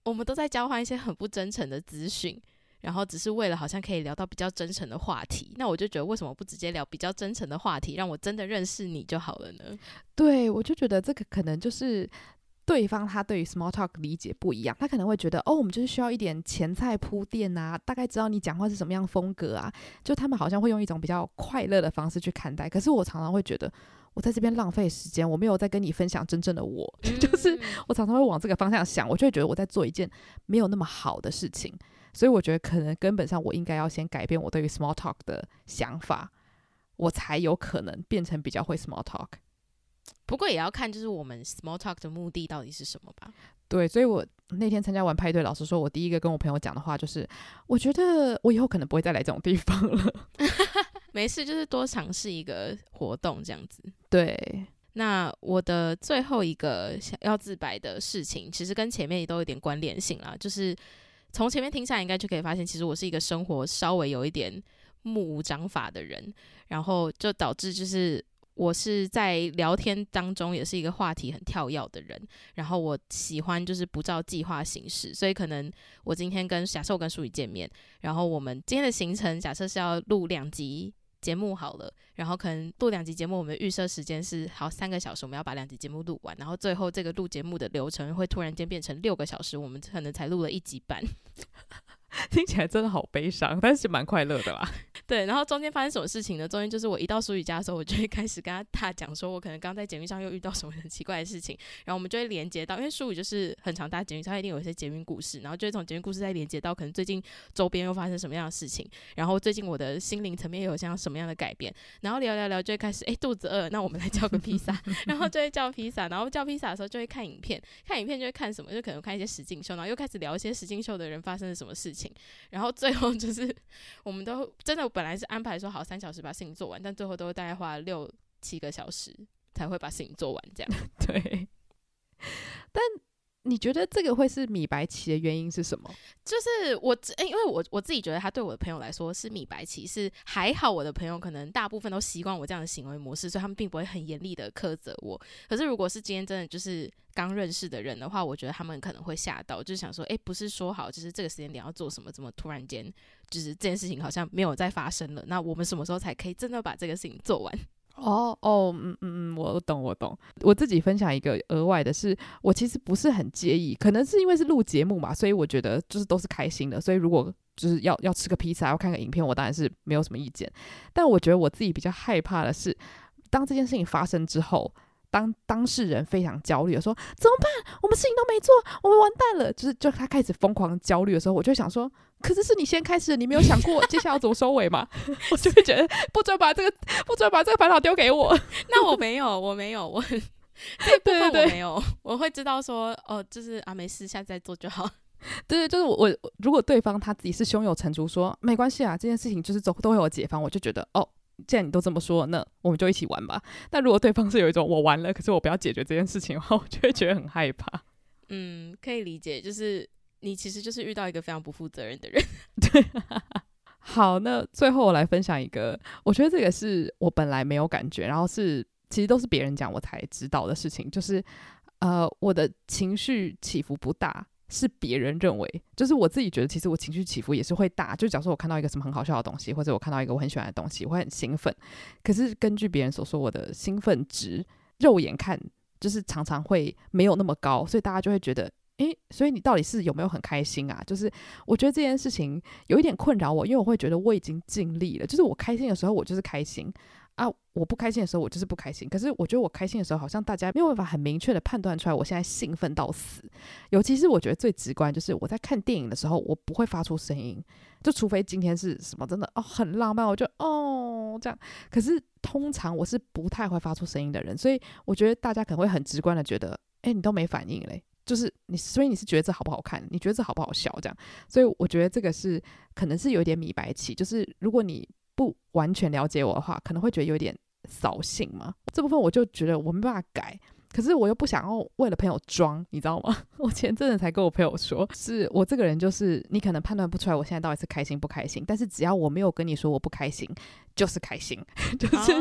我们都在交换一些很不真诚的资讯。然后只是为了好像可以聊到比较真诚的话题，那我就觉得为什么不直接聊比较真诚的话题，让我真的认识你就好了呢？对，我就觉得这个可能就是对方他对于 small talk 理解不一样，他可能会觉得哦，我们就是需要一点前菜铺垫啊，大概知道你讲话是什么样风格啊，就他们好像会用一种比较快乐的方式去看待。可是我常常会觉得，我在这边浪费时间，我没有在跟你分享真正的我，嗯、[laughs] 就是我常常会往这个方向想，我就会觉得我在做一件没有那么好的事情。所以我觉得可能根本上我应该要先改变我对于 small talk 的想法，我才有可能变成比较会 small talk。不过也要看就是我们 small talk 的目的到底是什么吧。对，所以我那天参加完派对，老实说，我第一个跟我朋友讲的话就是，我觉得我以后可能不会再来这种地方了。[laughs] 没事，就是多尝试一个活动这样子。对，那我的最后一个想要自白的事情，其实跟前面也都有点关联性啦，就是。从前面听下来，应该就可以发现，其实我是一个生活稍微有一点目无章法的人，然后就导致就是我是在聊天当中也是一个话题很跳跃的人，然后我喜欢就是不照计划行事，所以可能我今天跟假设我跟淑宇见面，然后我们今天的行程假设是要录两集。节目好了，然后可能录两集节目，我们预设时间是好三个小时，我们要把两集节目录完，然后最后这个录节目的流程会突然间变成六个小时，我们可能才录了一集半。[laughs] 听起来真的好悲伤，但是蛮快乐的啦。[laughs] 对，然后中间发生什么事情呢？中间就是我一到书宇家的时候，我就会开始跟他大讲，说我可能刚在捷运上又遇到什么很奇怪的事情，然后我们就会连接到，因为书宇就是很常搭捷运，他一定有一些捷运故事，然后就会从捷运故事再连接到可能最近周边又发生什么样的事情，然后最近我的心灵层面又有像什么样的改变，然后聊聊聊就会开始，哎，肚子饿，那我们来叫个披萨，[laughs] 然后就会叫披萨，然后叫披萨的时候就会看影片，看影片就会看什么，就可能看一些实境秀，然后又开始聊一些实境秀的人发生了什么事情，然后。最后就是，我们都真的本来是安排说好三小时把事情做完，但最后都大概花六七个小时才会把事情做完，这样。[laughs] 对，[laughs] 但。你觉得这个会是米白棋的原因是什么？就是我，因为我我自己觉得他对我的朋友来说是米白棋，是还好。我的朋友可能大部分都习惯我这样的行为模式，所以他们并不会很严厉的苛责我。可是如果是今天真的就是刚认识的人的话，我觉得他们可能会吓到，就是想说，诶，不是说好就是这个时间点要做什么，怎么突然间就是这件事情好像没有再发生了？那我们什么时候才可以真的把这个事情做完？哦哦，嗯嗯嗯，我懂我懂。我自己分享一个额外的是，我其实不是很介意，可能是因为是录节目嘛，所以我觉得就是都是开心的。所以如果就是要要吃个披萨，要看个影片，我当然是没有什么意见。但我觉得我自己比较害怕的是，当这件事情发生之后。当当事人非常焦虑的说：“怎么办？我们事情都没做，我们完蛋了。”就是，就他开始疯狂焦虑的时候，我就想说：“可是是你先开始，你没有想过接下来要怎么收尾吗？” [laughs] 我就会觉得不准把这个不准把这个烦恼丢给我。[laughs] 那我没有，我没有，我 [laughs] 这部分我没有，我会知道说哦，就是啊，没事，下次再做就好。对对，就是我，我如果对方他自己是胸有成竹说没关系啊，这件事情就是走都会有解方，我就觉得哦。既然你都这么说，那我们就一起玩吧。但如果对方是有一种我完了，可是我不要解决这件事情的话，我就会觉得很害怕。嗯，可以理解，就是你其实就是遇到一个非常不负责任的人。[laughs] 对，[laughs] 好，那最后我来分享一个，我觉得这个是我本来没有感觉，然后是其实都是别人讲我才知道的事情，就是呃，我的情绪起伏不大。是别人认为，就是我自己觉得，其实我情绪起伏也是会大。就假设我看到一个什么很好笑的东西，或者我看到一个我很喜欢的东西，我会很兴奋。可是根据别人所说，我的兴奋值肉眼看就是常常会没有那么高，所以大家就会觉得，诶，所以你到底是有没有很开心啊？就是我觉得这件事情有一点困扰我，因为我会觉得我已经尽力了，就是我开心的时候我就是开心。啊，我不开心的时候，我就是不开心。可是我觉得我开心的时候，好像大家没有办法很明确的判断出来，我现在兴奋到死。尤其是我觉得最直观，就是我在看电影的时候，我不会发出声音，就除非今天是什么真的哦很浪漫，我就哦这样。可是通常我是不太会发出声音的人，所以我觉得大家可能会很直观的觉得，诶，你都没反应嘞，就是你，所以你是觉得这好不好看？你觉得这好不好笑？这样，所以我觉得这个是可能是有点米白起，就是如果你。不完全了解我的话，可能会觉得有点扫兴嘛。这部分我就觉得我没办法改，可是我又不想要为了朋友装，你知道吗？[laughs] 我前阵子才跟我朋友说，是我这个人就是你可能判断不出来我现在到底是开心不开心，但是只要我没有跟你说我不开心，就是开心，[laughs] 就是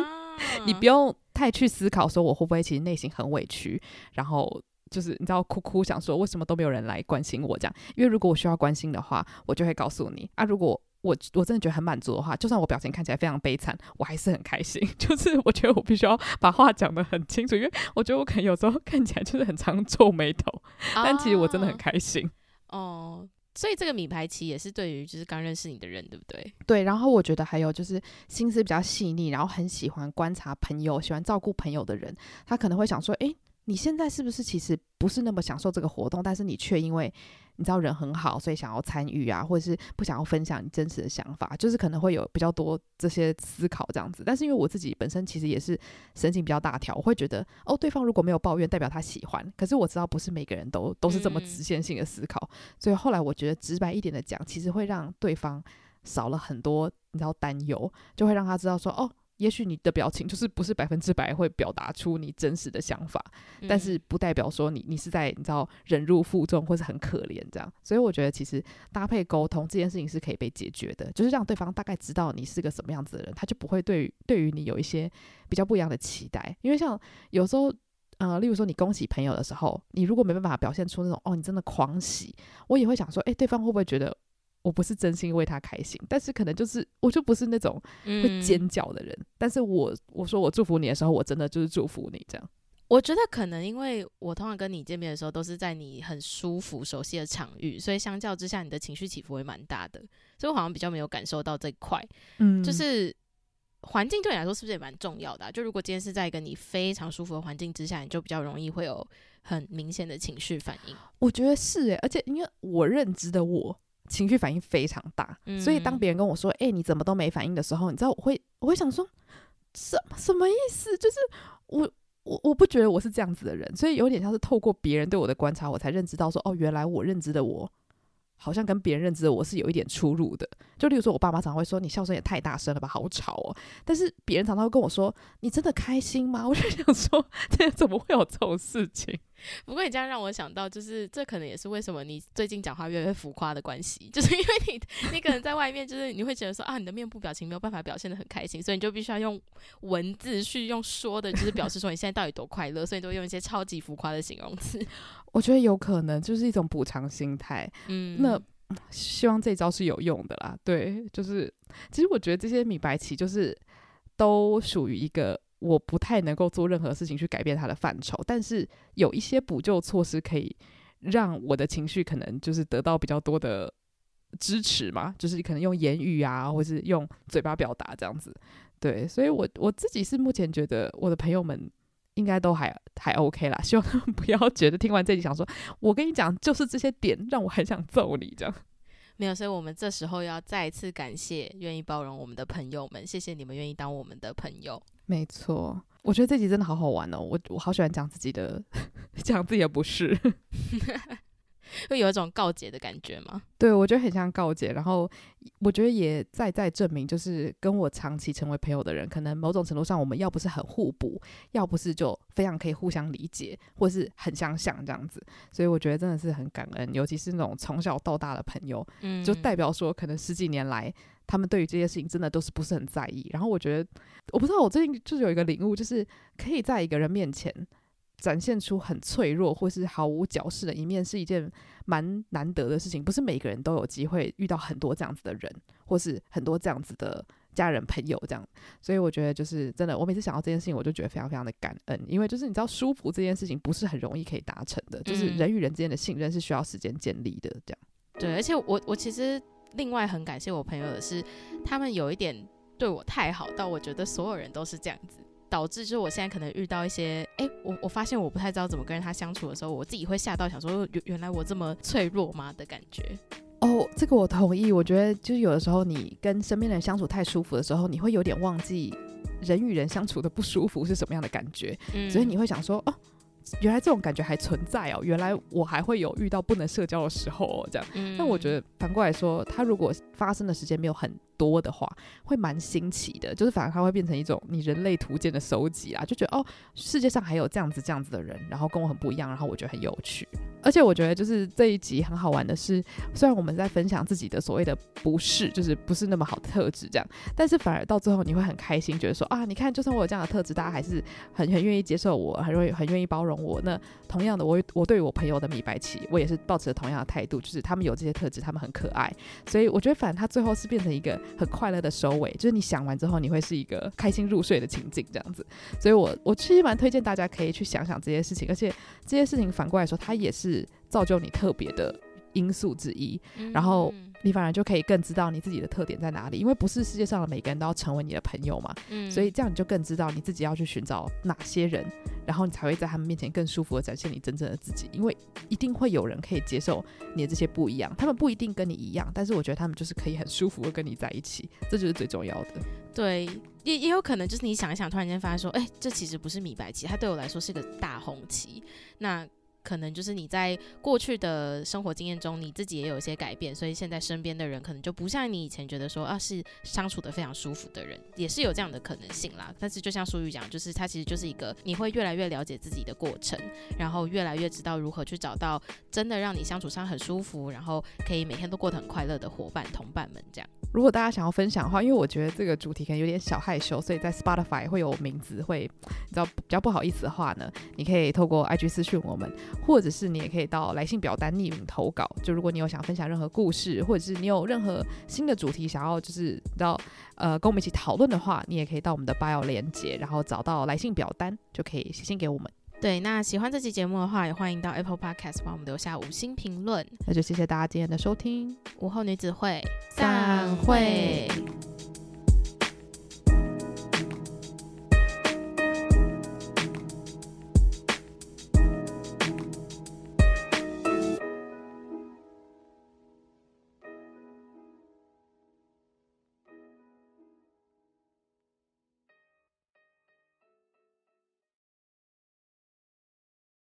你不用太去思考说我会不会其实内心很委屈，然后。就是你知道哭哭想说为什么都没有人来关心我这样，因为如果我需要关心的话，我就会告诉你啊。如果我我真的觉得很满足的话，就算我表情看起来非常悲惨，我还是很开心。[laughs] 就是我觉得我必须要把话讲得很清楚，因为我觉得我可能有时候看起来就是很常皱眉头，但其实我真的很开心。哦，哦，所以这个米牌期也是对于就是刚认识你的人，对不对？对。然后我觉得还有就是心思比较细腻，然后很喜欢观察朋友、喜欢照顾朋友的人，他可能会想说，诶。你现在是不是其实不是那么享受这个活动，但是你却因为你知道人很好，所以想要参与啊，或者是不想要分享你真实的想法，就是可能会有比较多这些思考这样子。但是因为我自己本身其实也是神经比较大条，我会觉得哦，对方如果没有抱怨，代表他喜欢。可是我知道不是每个人都都是这么直线性的思考，嗯、所以后来我觉得直白一点的讲，其实会让对方少了很多你知道担忧，就会让他知道说哦。也许你的表情就是不是百分之百会表达出你真实的想法，嗯、但是不代表说你你是在你知道忍辱负重或是很可怜这样。所以我觉得其实搭配沟通这件事情是可以被解决的，就是让对方大概知道你是个什么样子的人，他就不会对于对于你有一些比较不一样的期待。因为像有时候，呃，例如说你恭喜朋友的时候，你如果没办法表现出那种哦，你真的狂喜，我也会想说，诶，对方会不会觉得？我不是真心为他开心，但是可能就是我就不是那种会尖叫的人。嗯、但是我我说我祝福你的时候，我真的就是祝福你这样。我觉得可能因为我通常跟你见面的时候都是在你很舒服、熟悉的场域，所以相较之下，你的情绪起伏会蛮大的。所以我好像比较没有感受到这一块。嗯，就是环境对你来说是不是也蛮重要的啊？就如果今天是在一个你非常舒服的环境之下，你就比较容易会有很明显的情绪反应。我觉得是诶，而且因为我认知的我。情绪反应非常大，嗯、所以当别人跟我说：“哎、欸，你怎么都没反应”的时候，你知道我会我会想说：“什么什么意思？”就是我我我不觉得我是这样子的人，所以有点像是透过别人对我的观察，我才认知到说：“哦，原来我认知的我。”好像跟别人认知的我是有一点出入的，就例如说，我爸妈常常会说，你笑声也太大声了吧，好吵哦。但是别人常常会跟我说，你真的开心吗？[laughs] 我就想说，[laughs] 这怎么会有这种事情？不过你这样让我想到，就是这可能也是为什么你最近讲话越来越浮夸的关系，就是因为你你可能在外面，就是你会觉得说啊，你的面部表情没有办法表现的很开心，所以你就必须要用文字去用说的，就是表示说你现在到底多快乐，所以你都用一些超级浮夸的形容词。[laughs] 我觉得有可能就是一种补偿心态，嗯，那希望这招是有用的啦。对，就是其实我觉得这些米白棋就是都属于一个我不太能够做任何事情去改变它的范畴，但是有一些补救措施可以让我的情绪可能就是得到比较多的支持嘛，就是可能用言语啊，或是用嘴巴表达这样子。对，所以我我自己是目前觉得我的朋友们。应该都还还 OK 啦，希望他们不要觉得听完这集想说，我跟你讲，就是这些点让我很想揍你这样。没有，所以我们这时候要再一次感谢愿意包容我们的朋友们，谢谢你们愿意当我们的朋友。没错，我觉得这集真的好好玩哦，我我好喜欢讲自己的，[laughs] 讲自己的不是。[laughs] 会有一种告解的感觉吗？[laughs] 对，我觉得很像告解，然后我觉得也再再证明，就是跟我长期成为朋友的人，可能某种程度上，我们要不是很互补，要不是就非常可以互相理解，或是很相像这样子。所以我觉得真的是很感恩，尤其是那种从小到大的朋友，嗯，就代表说，可能十几年来，他们对于这些事情真的都是不是很在意。然后我觉得，我不知道，我最近就是有一个领悟，就是可以在一个人面前。展现出很脆弱或是毫无矫饰的一面，是一件蛮难得的事情。不是每个人都有机会遇到很多这样子的人，或是很多这样子的家人朋友这样。所以我觉得，就是真的，我每次想到这件事情，我就觉得非常非常的感恩，因为就是你知道，舒服这件事情不是很容易可以达成的，就是人与人之间的信任是需要时间建立的。这样。对，而且我我其实另外很感谢我朋友的是，他们有一点对我太好，到我觉得所有人都是这样子。导致就是我现在可能遇到一些，哎、欸，我我发现我不太知道怎么跟他相处的时候，我自己会吓到，想说原原来我这么脆弱吗的感觉。哦，这个我同意。我觉得就是有的时候你跟身边的人相处太舒服的时候，你会有点忘记人与人相处的不舒服是什么样的感觉，嗯、所以你会想说，哦，原来这种感觉还存在哦，原来我还会有遇到不能社交的时候哦，这样。那、嗯、我觉得反过来说，他如果发生的时间没有很多的话，会蛮新奇的。就是反而它会变成一种你人类图鉴的收集啊，就觉得哦，世界上还有这样子这样子的人，然后跟我很不一样，然后我觉得很有趣。而且我觉得就是这一集很好玩的是，虽然我们在分享自己的所谓的不是，就是不是那么好的特质这样，但是反而到最后你会很开心，觉得说啊，你看，就算我有这样的特质，大家还是很很愿意接受我，很愿意很愿意包容我。那同样的，我我对于我朋友的米白棋，我也是抱持着同样的态度，就是他们有这些特质，他们很可爱，所以我觉得反正他最后是变成一个很快乐的收尾，就是你想完之后，你会是一个开心入睡的情景这样子。所以我我其实蛮推荐大家可以去想想这些事情，而且这些事情反过来说，它也是造就你特别的因素之一，然后。你反而就可以更知道你自己的特点在哪里，因为不是世界上的每个人都要成为你的朋友嘛，嗯，所以这样你就更知道你自己要去寻找哪些人，然后你才会在他们面前更舒服的展现你真正的自己，因为一定会有人可以接受你的这些不一样，他们不一定跟你一样，但是我觉得他们就是可以很舒服的跟你在一起，这就是最重要的。对，也也有可能就是你想一想，突然间发现说，哎，这其实不是米白棋，它对我来说是个大红旗，那。可能就是你在过去的生活经验中，你自己也有一些改变，所以现在身边的人可能就不像你以前觉得说啊是相处得非常舒服的人，也是有这样的可能性啦。但是就像书宇讲，就是它其实就是一个你会越来越了解自己的过程，然后越来越知道如何去找到真的让你相处上很舒服，然后可以每天都过得很快乐的伙伴同伴们这样。如果大家想要分享的话，因为我觉得这个主题可能有点小害羞，所以在 Spotify 会有名字，会你知道比较不好意思的话呢，你可以透过 IG 私讯我们，或者是你也可以到来信表单匿名投稿。就如果你有想分享任何故事，或者是你有任何新的主题想要就是到呃跟我们一起讨论的话，你也可以到我们的 bio 连接，然后找到来信表单就可以写信给我们。对，那喜欢这期节目的话，也欢迎到 Apple Podcast 帮我们留下五星评论。那就谢谢大家今天的收听，午后女子会散会。